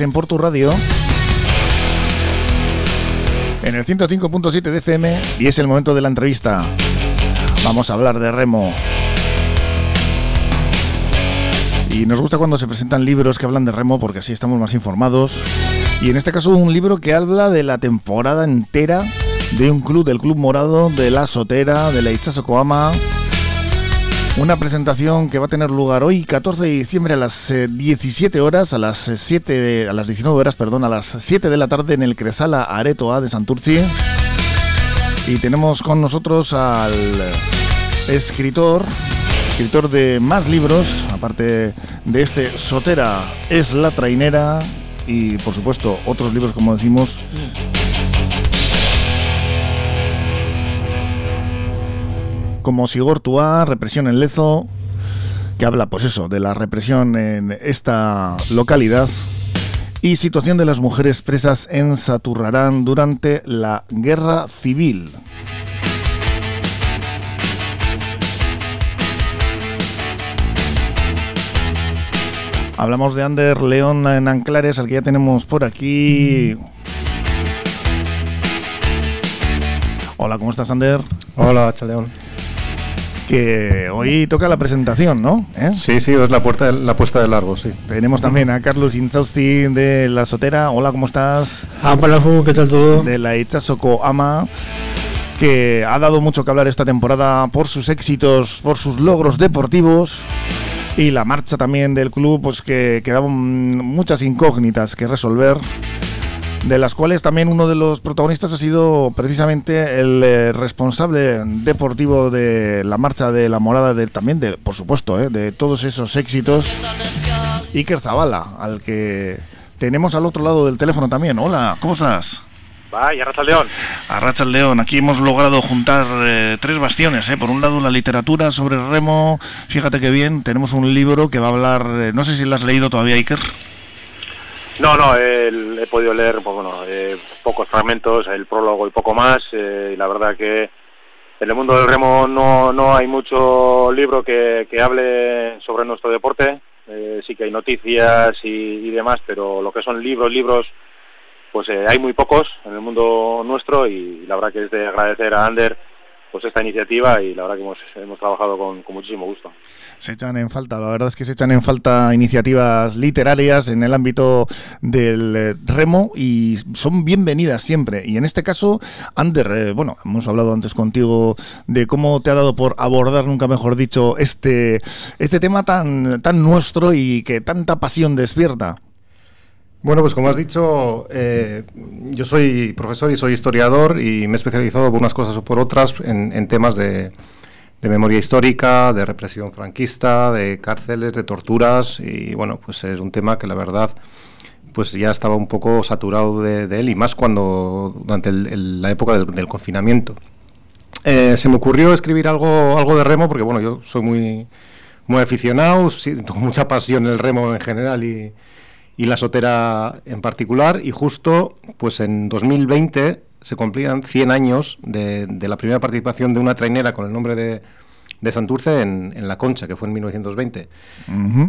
en Porto Radio. En el 105.7 de FM y es el momento de la entrevista. Vamos a hablar de remo. Y nos gusta cuando se presentan libros que hablan de remo porque así estamos más informados. Y en este caso un libro que habla de la temporada entera de un club, del Club Morado, de la Sotera, de la Ichazo Koama. Una presentación que va a tener lugar hoy, 14 de diciembre, a las 17 eh, horas, a las 7 a las 19 horas, perdón, a las 7 de la tarde en el Cresala Areto A de Santurci. Y tenemos con nosotros al escritor, escritor de más libros, aparte de este Sotera es la trainera y por supuesto otros libros como decimos. Como Sigor Tua, Represión en Lezo, que habla pues eso, de la represión en esta localidad y situación de las mujeres presas en Saturrarán durante la guerra civil. Hablamos de Ander León en Anclares, al que ya tenemos por aquí. Hola, ¿cómo estás, Ander? Hola, Chaleón. Que hoy toca la presentación, ¿no? ¿Eh? Sí, sí, es la, puerta, la puesta de largo, sí. Tenemos también a Carlos Inzausti de La Sotera. Hola, ¿cómo estás? Ah, hola, ¿qué tal todo? De la Ichasoko Ama que ha dado mucho que hablar esta temporada por sus éxitos, por sus logros deportivos y la marcha también del club, pues que quedaban muchas incógnitas que resolver de las cuales también uno de los protagonistas ha sido precisamente el eh, responsable deportivo de la marcha de la morada, de, también de, por supuesto, eh, de todos esos éxitos, Iker Zavala, al que tenemos al otro lado del teléfono también. Hola, ¿cómo estás? Vaya, Arracha León. Arracha León, aquí hemos logrado juntar eh, tres bastiones. Eh. Por un lado, la literatura sobre remo. Fíjate que bien, tenemos un libro que va a hablar. Eh, no sé si lo has leído todavía, Iker. No, no, he podido leer pues, bueno, eh, pocos fragmentos, el prólogo y poco más. y la verdad que en el mundo del remo no, no hay mucho libro que, que hable sobre nuestro deporte. sí que hay noticias y, y demás, pero lo que son libros, libros pues eh, hay muy pocos en el mundo nuestro y la verdad que es de agradecer a Ander pues esta iniciativa y la verdad que hemos, hemos trabajado con, muchísimo gusto. Se echan en falta, la verdad es que se echan en falta iniciativas literarias en el ámbito del eh, remo y son bienvenidas siempre. Y en este caso, Ander, eh, bueno, hemos hablado antes contigo de cómo te ha dado por abordar, nunca mejor dicho, este, este tema tan, tan nuestro y que tanta pasión despierta. Bueno, pues como has dicho, eh, yo soy profesor y soy historiador y me he especializado por unas cosas o por otras en, temas de, memoria histórica, de represión franquista, de cárceles, de torturas y bueno, pues es un tema que la verdad pues ya estaba un poco saturado de, él y más cuando durante la época del, confinamiento. Eh, se me ocurrió escribir algo, algo de remo porque bueno, yo soy muy, muy aficionado, mucha pasión en el remo en general y y la sotera en particular. Y justo pues en 2020 se cumplían 100 años de, la primera participación de una trainera con el nombre de, de Santurce en, La Concha, que fue en 1920.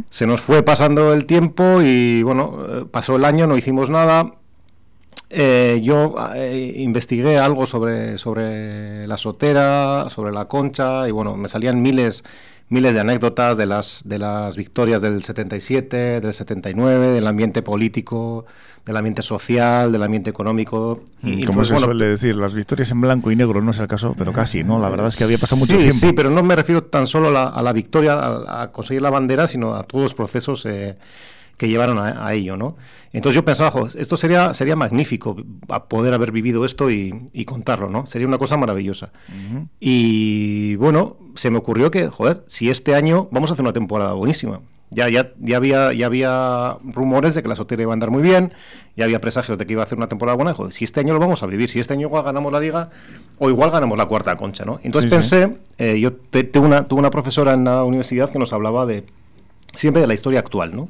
Se nos fue pasando el tiempo y bueno, pasó el año, no hicimos nada. Eh, yo eh, investigué algo sobre, sobre la sotera, sobre la concha, y bueno, me salían miles miles de anécdotas de las, de las victorias del 77, del 79, del ambiente político, del ambiente social, del ambiente económico. Y, Como se suele decir, las victorias en blanco y negro no es el caso, pero casi, ¿no? La verdad es que había pasado mucho tiempo. Sí, pero no me refiero tan solo a la, victoria, a, conseguir la bandera, sino a todos los procesos eh, que llevaron a, ello, ¿no? Entonces yo pensaba, esto sería, sería magnífico poder haber vivido esto y, contarlo, ¿no? Sería una cosa maravillosa. Y bueno, se me ocurrió que, joder, si este año vamos a hacer una temporada buenísima. Ya, ya, ya, había, ya había rumores de que la Sotera iba a andar muy bien, ya había presagios de que iba a hacer una temporada buena. Joder, si este año lo vamos a vivir, si este año igual ganamos la liga o igual ganamos la cuarta concha, ¿no? Entonces pensé, eh, yo tuve una, tuve una profesora en la universidad que nos hablaba de siempre de la historia actual, ¿no?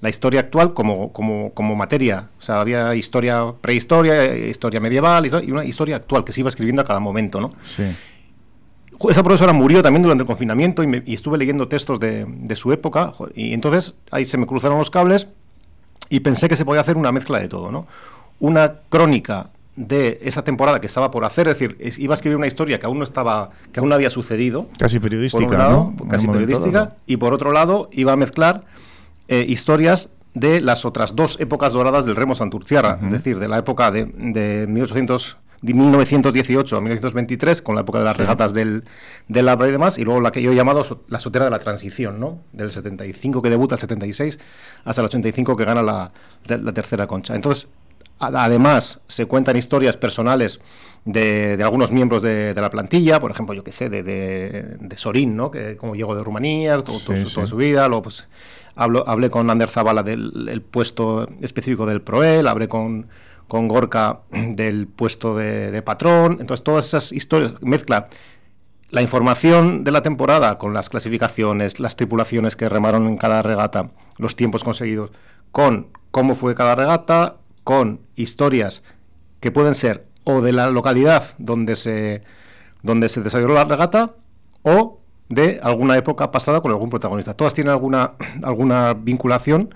la historia actual como, como, como materia. O sea, había historia prehistoria, historia medieval y una historia actual que se iba escribiendo a cada momento, ¿no? Sí. Esa profesora murió también durante el confinamiento y, estuve leyendo textos de, de, su época y entonces ahí se me cruzaron los cables y pensé que se podía hacer una mezcla de todo, ¿no? Una crónica de esa temporada que estaba por hacer, es decir, iba a escribir una historia que aún no estaba, que aún no había sucedido. Casi periodística, ¿no? Casi periodística. Y por otro lado, iba a mezclar eh, historias de las otras dos épocas doradas del remo Santurciarra, es decir, de la época de, de 1800 de 1918 a 1923, con la época de las regatas del, del Labra y demás, y luego la que yo he llamado la sotera de la transición, ¿no? Del 75 que debuta, el 76, hasta el 85 que gana la, la tercera concha. Entonces, Además, se cuentan historias personales de, algunos miembros de, la plantilla, por ejemplo, yo qué sé, de, de, Sorín, ¿no? Que como llegó de Rumanía, toda su vida, luego pues hablo, hablé con Ander Zavala del puesto específico del Proel, hablé con, con Gorka del puesto de, patrón, entonces todas esas historias, mezcla la información de la temporada con las clasificaciones, las tripulaciones que remaron en cada regata, los tiempos conseguidos, con cómo fue cada regata, con historias que pueden ser o de la localidad donde se, donde se desarrolló la regata o de alguna época pasada con algún protagonista. Todas tienen alguna, alguna vinculación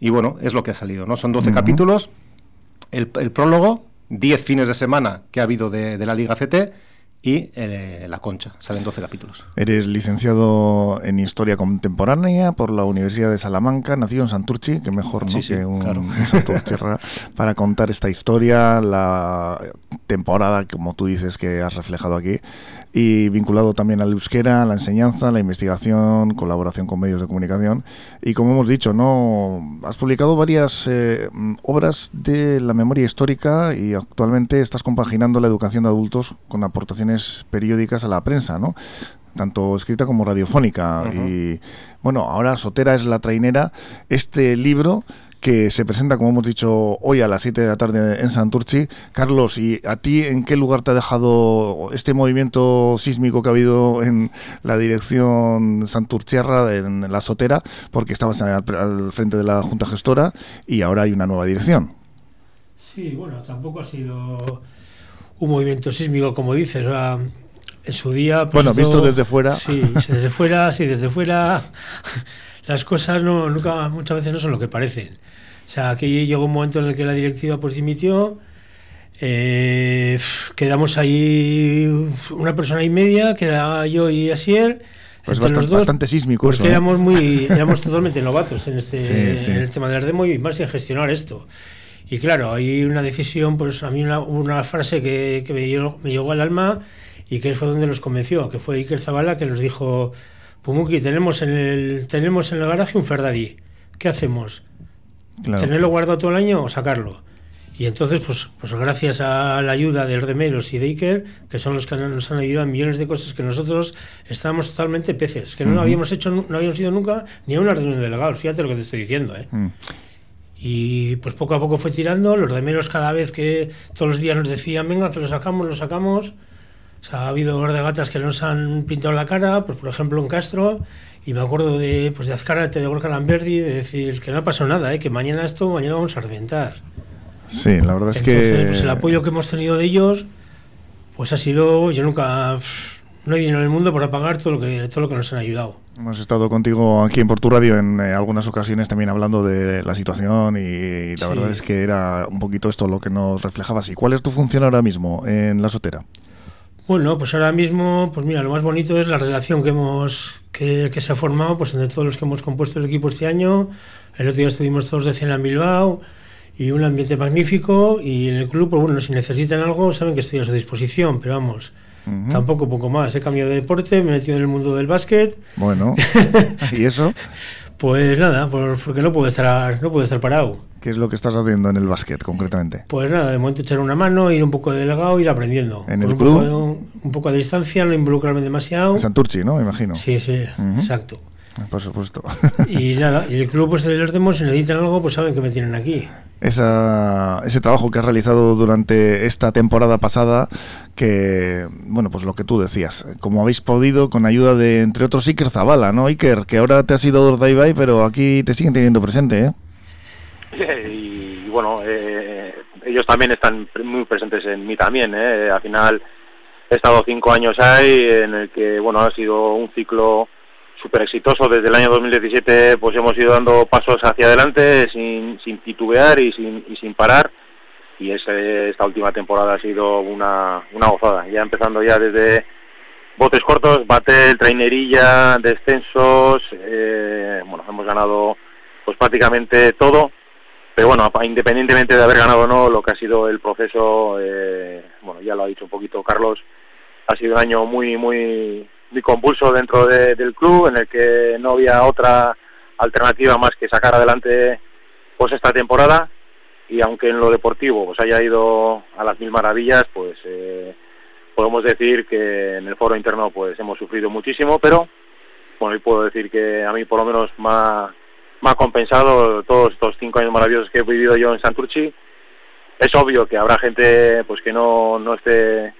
y bueno, es lo que ha salido. ¿no? Son 12 capítulos, el, el, prólogo, 10 fines de semana que ha habido de, de la Liga CT y eh, La Concha. Salen 12 capítulos. Eres licenciado en Historia Contemporánea por la Universidad de Salamanca, nacido en Santurchi, que mejor ¿no? que un, claro. para contar esta historia, la temporada, como tú dices, que has reflejado aquí, y vinculado también al euskera, la enseñanza, la investigación, colaboración con medios de comunicación. Y como hemos dicho, no has publicado varias eh, obras de la memoria histórica y actualmente estás compaginando la educación de adultos con aportaciones periódicas a la prensa, ¿no? tanto escrita como radiofónica. Y bueno, ahora Sotera es la trainera. Este libro que se presenta, como hemos dicho, hoy a las 7 de la tarde en Santurchi. Carlos, ¿y a ti en qué lugar te ha dejado este movimiento sísmico que ha habido en la dirección Santurciarra, en la Sotera? Porque estabas al frente de la Junta Gestora y ahora hay una nueva dirección. Sí, bueno, tampoco ha sido un movimiento sísmico, como dices. en su día. Pues bueno, visto desde fuera. Sí, desde fuera, sí, desde fuera. Las cosas no, nunca, muchas veces no son lo que parecen. O sea, aquí llegó un momento en el que la directiva pues dimitió. Eh, quedamos ahí una persona y media, que era yo y Asier. Pues bastante, bastante sísmico porque ¿eh? éramos muy éramos totalmente novatos en este en el tema del demo y más en gestionar esto y claro, hay una decisión, pues a mí una, una frase que, que me, llegó, me, llegó, al alma y que fue donde nos convenció, que fue Iker Zabala que nos dijo, Pumuki, tenemos en el, tenemos en el garaje un Ferrari, ¿qué hacemos? ¿Tenerlo guardado todo el año o sacarlo? Y entonces, pues, pues gracias a la ayuda del Remeros y de Iker, que son los que nos han ayudado en millones de cosas que nosotros estábamos totalmente peces, que no habíamos hecho, no habíamos ido nunca ni a una reunión de delegados, fíjate lo que te estoy diciendo, ¿eh? Mm. Y pues poco a poco fue tirando, los de menos cada vez que todos los días nos decían, venga, que lo sacamos, lo sacamos. O sea, ha habido de gatas que nos han pintado la cara, pues por ejemplo en Castro, y me acuerdo de, pues de Azcárate, de Gorka Lamberdi, de decir que no ha pasado nada, ¿eh? que mañana esto, mañana vamos a reventar. Sí, la verdad es que... Pues el apoyo que hemos tenido de ellos, pues ha sido, yo nunca no hay dinero en el mundo para pagar todo lo que todo lo que nos han ayudado. Hemos estado contigo aquí en Portu Radio en eh, algunas ocasiones también hablando de la situación y, la verdad es que era un poquito esto lo que nos reflejabas. ¿Y cuál es tu función ahora mismo en la sotera? Bueno, pues ahora mismo, pues mira, lo más bonito es la relación que hemos que, se ha formado pues entre todos los que hemos compuesto el equipo este año. El otro día estuvimos todos de cena en Bilbao y un ambiente magnífico y en el club, pues bueno, si necesitan algo saben que estoy a su disposición, pero vamos, Tampoco poco más. He cambiado de deporte, me he metido en el mundo del básquet. Bueno, ¿y eso? Pues nada, porque no puedo estar, no puedo estar parado. ¿Qué es lo que estás haciendo en el básquet concretamente? Pues nada, de momento echar una mano, ir un poco delegado, ir aprendiendo. ¿En el un club? Poco, un poco a distancia, no involucrarme demasiado. En Santurchi, ¿no? Me imagino. Sí, sí, exacto. Por supuesto. Y nada, y el club pues de los demos, si necesitan algo, pues saben que me tienen aquí. Esa, ese trabajo que has realizado durante esta temporada pasada, que, bueno, pues lo que tú decías, como habéis podido, con ayuda de, entre otros, Iker Zavala, ¿no? Iker, que ahora te has ido Dordaibai, pero aquí te siguen teniendo presente, ¿eh? Y, bueno, eh, ellos también están muy presentes en mí también, ¿eh? Al final he estado cinco años ahí, en el que, bueno, ha sido un ciclo súper exitoso. Desde el año 2017 pues hemos ido dando pasos hacia adelante sin, sin titubear y sin, y sin parar. Y ese, esta última temporada ha sido una, una gozada. Ya empezando ya desde botes cortos, batel, trainerilla, descensos. Eh, bueno, hemos ganado pues prácticamente todo. Pero bueno, independientemente de haber ganado o no, lo que ha sido el proceso, eh, bueno, ya lo ha dicho un poquito Carlos, ha sido un año muy, muy, muy convulso dentro del club, en el que no había otra alternativa más que sacar adelante pues esta temporada. Y aunque en lo deportivo pues haya ido a las mil maravillas, pues eh, podemos decir que en el foro interno pues hemos sufrido muchísimo, pero bueno, y puedo decir que a mí por lo menos me ha, me ha compensado todos estos cinco años maravillosos que he vivido yo en Santurchi. Es obvio que habrá gente pues que no, no esté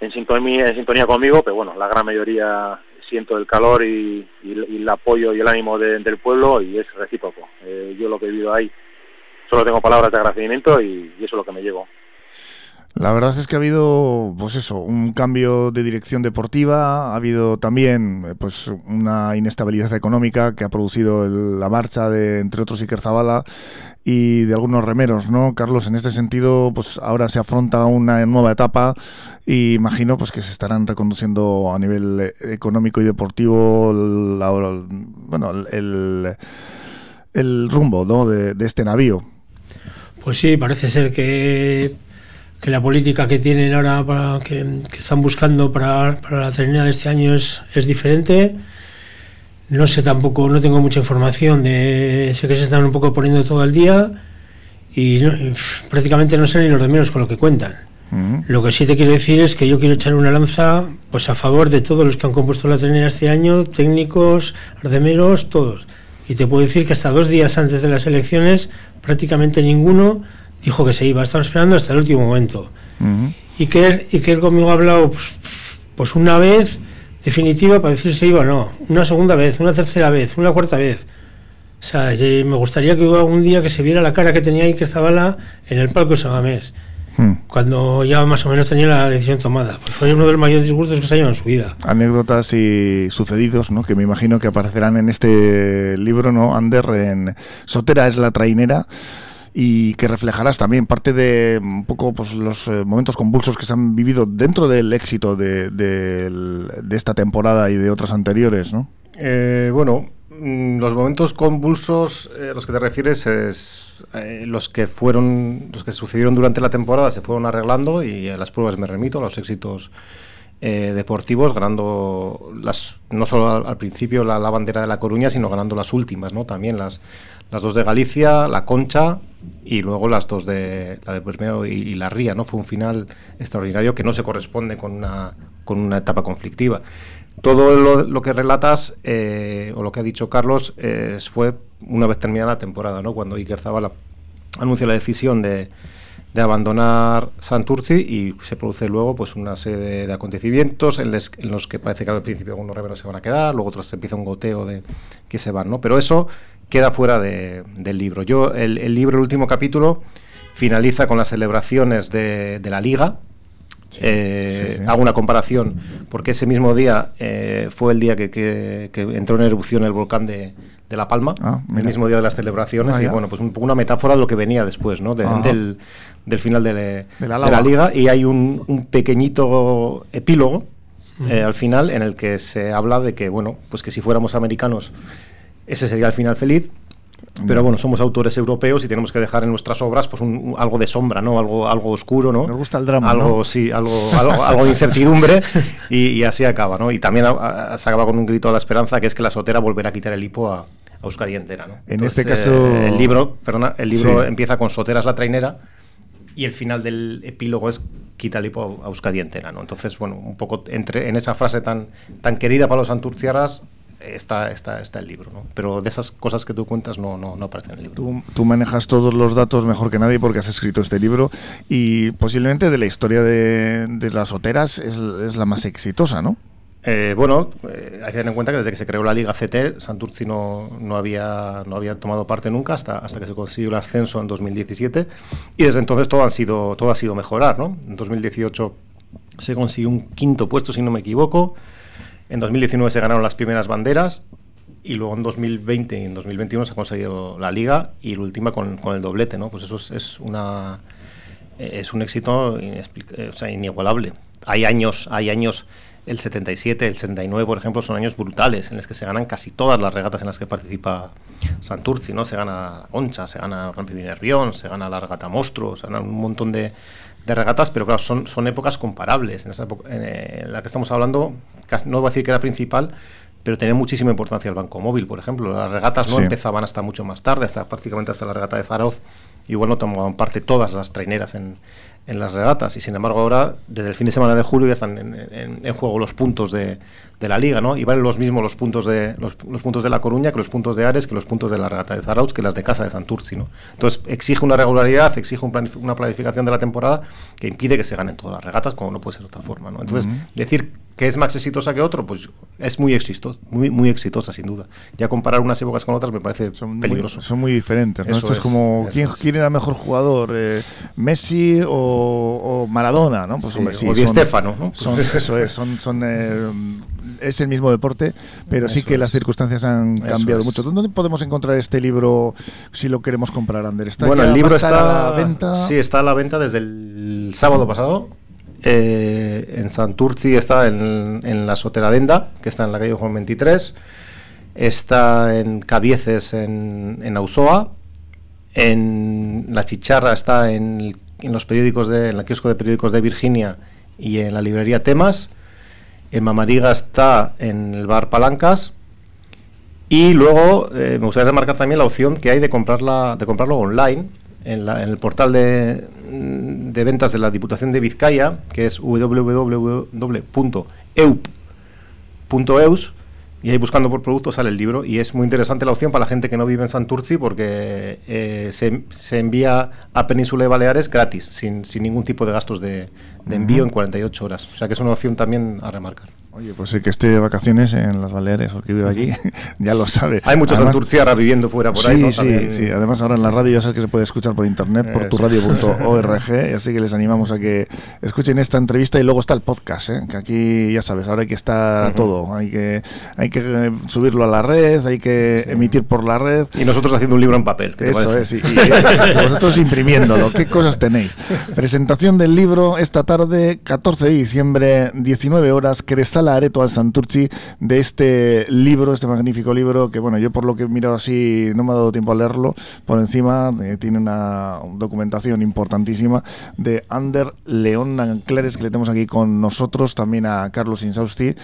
en sintonía, en sintonía conmigo, pero bueno, la gran mayoría siento el calor y, el apoyo y el ánimo del pueblo y es recíproco. Eh, yo lo que he vivido ahí solo tengo palabras de agradecimiento y, y eso es lo que me llevo. La verdad es que ha habido, pues eso, un cambio de dirección deportiva, ha habido también, eh, pues, una inestabilidad económica que ha producido la marcha de, entre otros, Iker Zabala y de algunos remeros, ¿no? Carlos, en este sentido, pues ahora se afronta una nueva etapa y imagino, pues, que se estarán reconduciendo a nivel eh, económico y deportivo, bueno, el, el rumbo, ¿no? de este navío. Pues sí, parece ser que que la política que tienen ahora, para, que, están buscando para, para, la ternera de este año es, es diferente. No sé tampoco, no tengo mucha información de. Sé que se están un poco poniendo todo el día y, prácticamente no sé ni los de menos con lo que cuentan. Lo que sí te quiero decir es que yo quiero echar una lanza pues a favor de todos los que han compuesto la ternera este año, técnicos, ardemeros, todos. Y te puedo decir que hasta dos días antes de las elecciones prácticamente ninguno dijo que se iba, estaba esperando hasta el último momento. Y que y que él conmigo ha hablado pues, pues, una vez definitiva para decir si se iba o no, una segunda vez, una tercera vez, una cuarta vez. O sea, me gustaría que hubiera algún día que se viera la cara que tenía Iker Zabala en el palco de Sabamés, hmm. cuando ya más o menos tenía la decisión tomada. Pues fue uno de los mayores disgustos que se ha llevado en su vida. Anécdotas y sucedidos, ¿no? que me imagino que aparecerán en este libro, ¿no? Ander, en Sotera es la trainera y que reflejarás también parte de un poco pues, los eh, momentos convulsos que se han vivido dentro del éxito de, de, esta temporada y de otras anteriores, ¿no? Eh, bueno, mm, los momentos convulsos a eh, los que te refieres es los que fueron los que sucedieron durante la temporada se fueron arreglando y a las pruebas me remito los éxitos deportivos ganando las no solo al, principio la, bandera de la Coruña sino ganando las últimas no también las las dos de Galicia, la Concha y luego las dos de la de Bermeo y, la Ría, ¿no? Fue un final extraordinario que no se corresponde con una, con una etapa conflictiva. Todo lo, que relatas, eh, o lo que ha dicho Carlos, fue una vez terminada la temporada, ¿no? Cuando Iker Zabala anuncia la decisión de, de abandonar Santurci y se produce luego pues una serie de, acontecimientos en, en, los que parece que al principio algunos reveros se van a quedar, luego otros empieza un goteo de que se van, ¿no? Pero eso queda fuera del libro. Yo, el, libro, el último capítulo, finaliza con las celebraciones de, la liga. Eh, hago una comparación, porque ese mismo día eh, fue el día que, entró en erupción el volcán de, La Palma, ah, el mismo día de las celebraciones, ah, y bueno, pues un, una metáfora de lo que venía después, ¿no? del, final de, la, liga, y hay un, pequeñito epílogo eh, al final en el que se habla de que, bueno, pues que si fuéramos americanos ese sería el final feliz. Pero bueno, somos autores europeos y tenemos que dejar en nuestras obras pues algo de sombra, ¿no? Algo, algo oscuro, ¿no? Me gusta el drama. Algo, sí, algo, algo, de incertidumbre y, así acaba, ¿no? Y también se acaba con un grito a la esperanza que es que la sotera volverá a quitar el hipo a, Euskadi entera, ¿no? En este caso... Eh, el libro, perdona, el libro empieza con Soteras la trainera y el final del epílogo es quita el hipo a Euskadi entera, ¿no? Entonces, bueno, un poco entre en esa frase tan, tan querida para los anturciaras está, está, está el libro, ¿no? Pero de esas cosas que tú cuentas no, no, no aparecen en el libro. Tú, manejas todos los datos mejor que nadie porque has escrito este libro y posiblemente de la historia de, de las oteras es, es, la más exitosa, ¿no? Eh, bueno, eh, hay que tener en cuenta que desde que se creó la Liga CT, Santurci no, no, había, no había tomado parte nunca hasta, hasta que se consiguió el ascenso en 2017 y desde entonces todo, han sido, todo ha sido mejorar. ¿no? En 2018 se consiguió un quinto puesto, si no me equivoco. En 2019 se ganaron las primeras banderas y luego en 2020 y en 2021 se ha conseguido la liga y la última con, el doblete, ¿no? Pues eso es, una es un éxito o inigualable. Hay años, hay años el 77, el 79, por ejemplo, son años brutales en los que se ganan casi todas las regatas en las que participa Santurci, ¿no? Se gana Concha, se gana el Gran Premio Nervión, se gana la regata Monstruo, se ganan un montón de, de regatas, pero claro, son, son épocas comparables. En, esa en, la que estamos hablando, no voy a decir que era principal, pero tenía muchísima importancia el banco móvil, por ejemplo. Las regatas no empezaban hasta mucho más tarde, hasta prácticamente hasta la regata de Zaroz. Igual no tomaban parte todas las traineras en, en las regatas y sin embargo ahora desde el fin de semana de julio ya están en, juego los puntos de, de, la liga no y valen los mismos los puntos de los, puntos de la Coruña que los puntos de Ares que los puntos de la regata de Zarauz que las de casa de Santurci no entonces exige una regularidad exige una planificación de la temporada que impide que se ganen todas las regatas como no puede ser de otra forma no entonces decir que es más exitosa que otro, pues es muy exitosa, muy, muy exitosa sin duda. Ya comparar unas épocas con otras me parece son peligroso. Muy, son muy diferentes. ¿no? Esto es, como ¿quién, quién, era mejor jugador, eh, Messi o, Maradona, ¿no? Pues, sí, o Di Stefano, ¿no? Son, eso es, son, son eh, es el mismo deporte, pero sí que las circunstancias han cambiado mucho. ¿Dónde podemos encontrar este libro si lo queremos comprar, Ander? ¿Está bueno, el libro está a la venta. Sí, está a la venta desde el sábado pasado eh, en Santurci está en, la Soteradenda, que está en la calle Juan 23. Está en Cabieces, en, en Auzoa. En La Chicharra está en, los periódicos de, en la kiosco de periódicos de Virginia y en la librería Temas. En Mamariga está en el bar Palancas. Y luego eh, me gustaría remarcar también la opción que hay de, comprarla, de comprarlo online en, el portal de, de, ventas de la Diputación de Vizcaya, que es www.eup.eus, y ahí buscando por producto sale el libro. Y es muy interesante la opción para la gente que no vive en Santurci porque eh, se, se, envía a Península de Baleares gratis, sin, sin ningún tipo de gastos de, de envío en 48 horas. O sea que es una opción también a remarcar. Oye, pues el que esté de vacaciones en las Baleares o que vive allí, ya lo sabe. Hay muchos Santurciarras viviendo fuera por ahí. Sí, sí, Además ahora en la radio ya sabes que se puede escuchar por internet, por turradio.org, así que les animamos a que escuchen esta entrevista y luego está el podcast, ¿eh? que aquí ya sabes, ahora hay que estar a todo, hay que, hay que eh, subirlo a la red, hay que emitir por la red. Y nosotros haciendo un libro en papel. Eso es, y, vosotros imprimiéndolo, ¿qué cosas tenéis? Presentación del libro esta tarde, 14 de diciembre, 19 horas, Cresal la Areto al Santurci de este libro, este magnífico libro, que bueno, yo por lo que he mirado así no me ha dado tiempo a leerlo, por encima eh, tiene una documentación importantísima de Ander León Anclares, que le tenemos aquí con nosotros, también a Carlos Insausti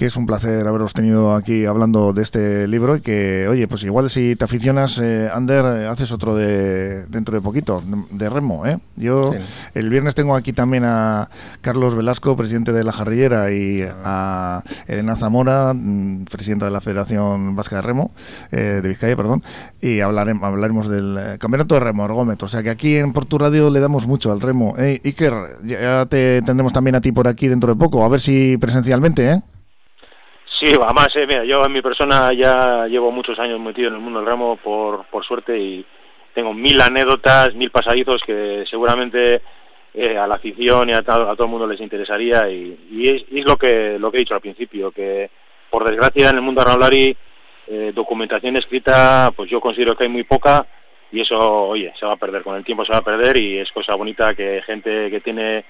que es un placer haberos tenido aquí hablando de este libro y que, oye, pues igual si te aficionas, eh, Ander, eh, haces otro de dentro de poquito, de remo, ¿eh? Yo el viernes tengo aquí también a Carlos Velasco, presidente de La Jarrillera, y a Elena Zamora, mm, presidenta de la Federación Vasca de Remo, eh, de Vizcaya, perdón, y hablaremos, hablaremos del eh, campeonato de remo, ergómetro. O sea que aquí en Portu Radio le damos mucho al remo. Eh, Iker, ya te tendremos también a ti por aquí dentro de poco, a ver si presencialmente, ¿eh? Sí, además, eh, mira, yo en mi persona ya llevo muchos años metido en el mundo del remo por, por suerte y tengo mil anécdotas, mil pasadizos que seguramente eh, a la afición y a, a todo el mundo les interesaría y, y, es, lo que lo que he dicho al principio, que por desgracia en el mundo Raulari eh, documentación escrita, pues yo considero que hay muy poca y eso, oye, se va a perder, con el tiempo se va a perder y es cosa bonita que gente que tiene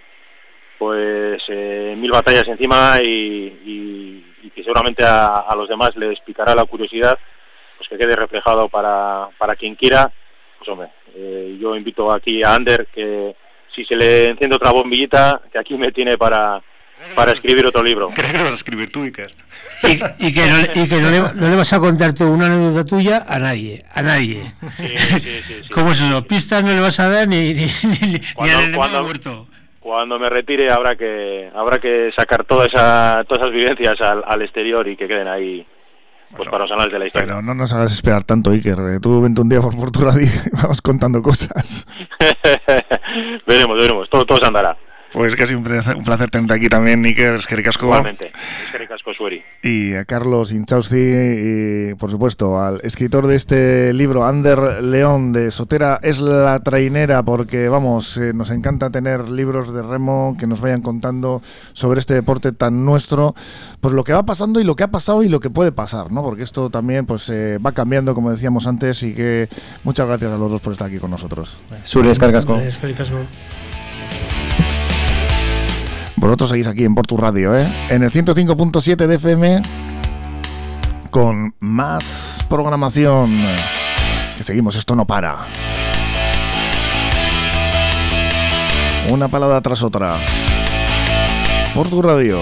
pues eh, mil batallas encima y, y, que seguramente a, los demás les picará la curiosidad, pues que quede reflejado para, para quien quiera. Pues hombre, eh, yo invito aquí a Ander que si se le enciende otra bombillita, que aquí me tiene para, para escribir otro libro. ¿Qué vas a escribir tú, Iker? Y, y, que, no, y que no, le, no, le, vas a contar tú una anécdota tuya a nadie, a nadie. Sí, sí, sí, ¿Cómo es eso? Pistas no le vas a dar ni, ni, ni, cuando, ni cuando, muerto cuando me retire habrá que habrá que sacar toda esa, todas esas vivencias al, al exterior y que queden ahí pues para los anales de la historia. Pero no nos hagas esperar tanto, Iker. Eh, tú vente un día por, por tu radio y vamos contando cosas. veremos, veremos. Todo, todo se andará. Pues casi un placer, un placer tenerte aquí también, Iker, es que Igualmente, es Sueri. Y a Carlos Inchausti, y por supuesto, al escritor de este libro, Ander León, de Sotera es la trainera, porque vamos, eh, nos encanta tener libros de remo que nos vayan contando sobre este deporte tan nuestro, pues lo que va pasando y lo que ha pasado y lo que puede pasar, ¿no? Porque esto también pues eh, va cambiando, como decíamos antes, y que muchas gracias a los dos por estar aquí con nosotros. Sueri, Escarcasco. Vosotros seguís aquí en Portu Radio, ¿eh? En el 105.7 de FM con más programación. Que seguimos, esto no para. Una palada tras otra. Portu Radio.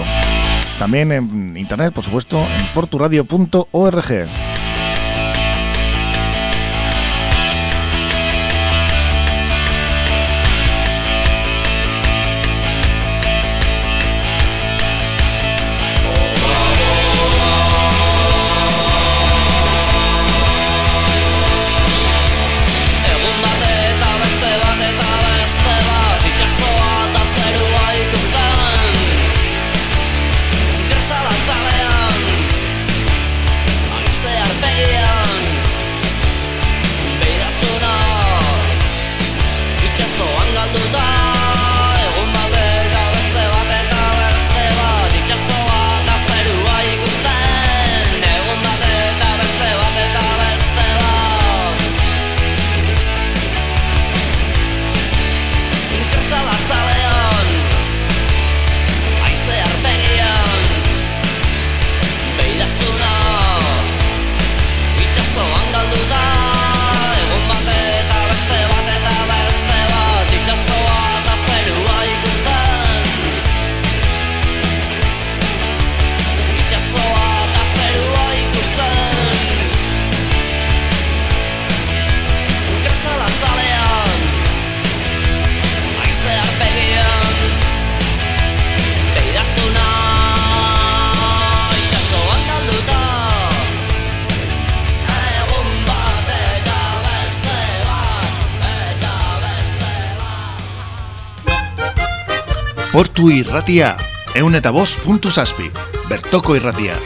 También en internet, por supuesto, en porturadio.org. Portu irratia, eun eta bost puntu zazpi, bertoko irratia.